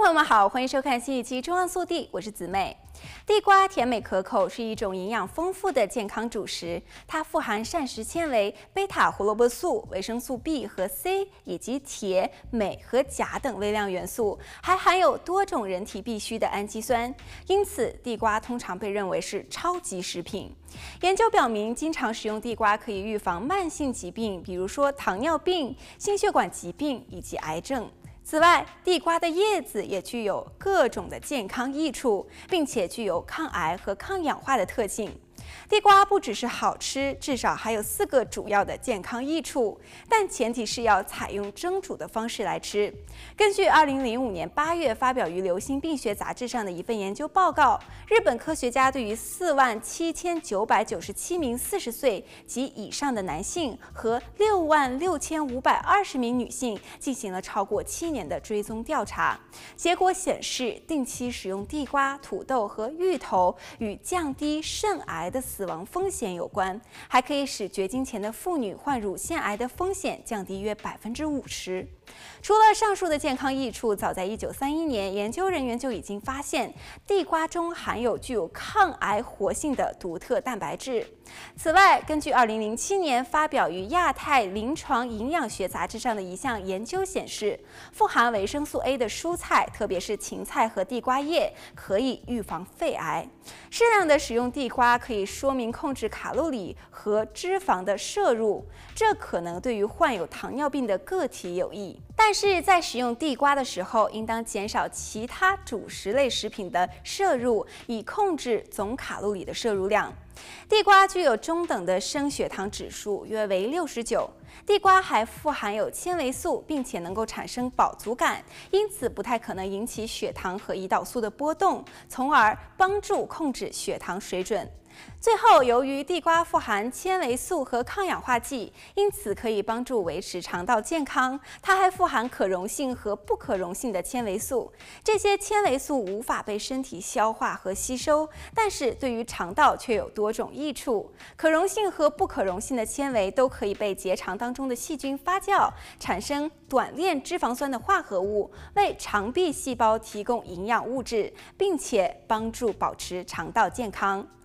朋友们好，欢迎收看新一期《中央速递》，我是姊妹。地瓜甜美可口，是一种营养丰富的健康主食。它富含膳食纤维、贝塔胡萝卜素、维生素 B 和 C，以及铁、镁和钾等微量元素，还含有多种人体必需的氨基酸。因此，地瓜通常被认为是超级食品。研究表明，经常食用地瓜可以预防慢性疾病，比如说糖尿病、心血管疾病以及癌症。此外，地瓜的叶子也具有各种的健康益处，并且具有抗癌和抗氧化的特性。地瓜不只是好吃，至少还有四个主要的健康益处，但前提是要采用蒸煮的方式来吃。根据2005年8月发表于《流行病学杂志》上的一份研究报告，日本科学家对于4万7997名40岁及以上的男性和6万6520名女性进行了超过七年的追踪调查，结果显示，定期食用地瓜、土豆和芋头与降低肾癌的死亡风险有关，还可以使绝经前的妇女患乳腺癌的风险降低约百分之五十。除了上述的健康益处，早在一九三一年，研究人员就已经发现地瓜中含有具有抗癌活性的独特蛋白质。此外，根据二零零七年发表于《亚太临床营养学杂志》上的一项研究显示，富含维生素 A 的蔬菜，特别是芹菜和地瓜叶，可以预防肺癌。适量的使用地瓜可以说明控制卡路里和脂肪的摄入，这可能对于患有糖尿病的个体有益。但是在使用地瓜的时候，应当减少其他主食类食品的摄入，以控制总卡路里的摄入量。地瓜具有中等的升血糖指数，约为六十九。地瓜还富含有纤维素，并且能够产生饱足感，因此不太可能引起血糖和胰岛素的波动，从而帮助控制血糖水准。最后，由于地瓜富含纤维素和抗氧化剂，因此可以帮助维持肠道健康。它还富含可溶性和不可溶性的纤维素，这些纤维素无法被身体消化和吸收，但是对于肠道却有多种益处。可溶性和不可溶性的纤维都可以被结肠当中的细菌发酵，产生短链脂肪酸的化合物，为肠壁细胞提供营养物质，并且帮助保持肠道健康。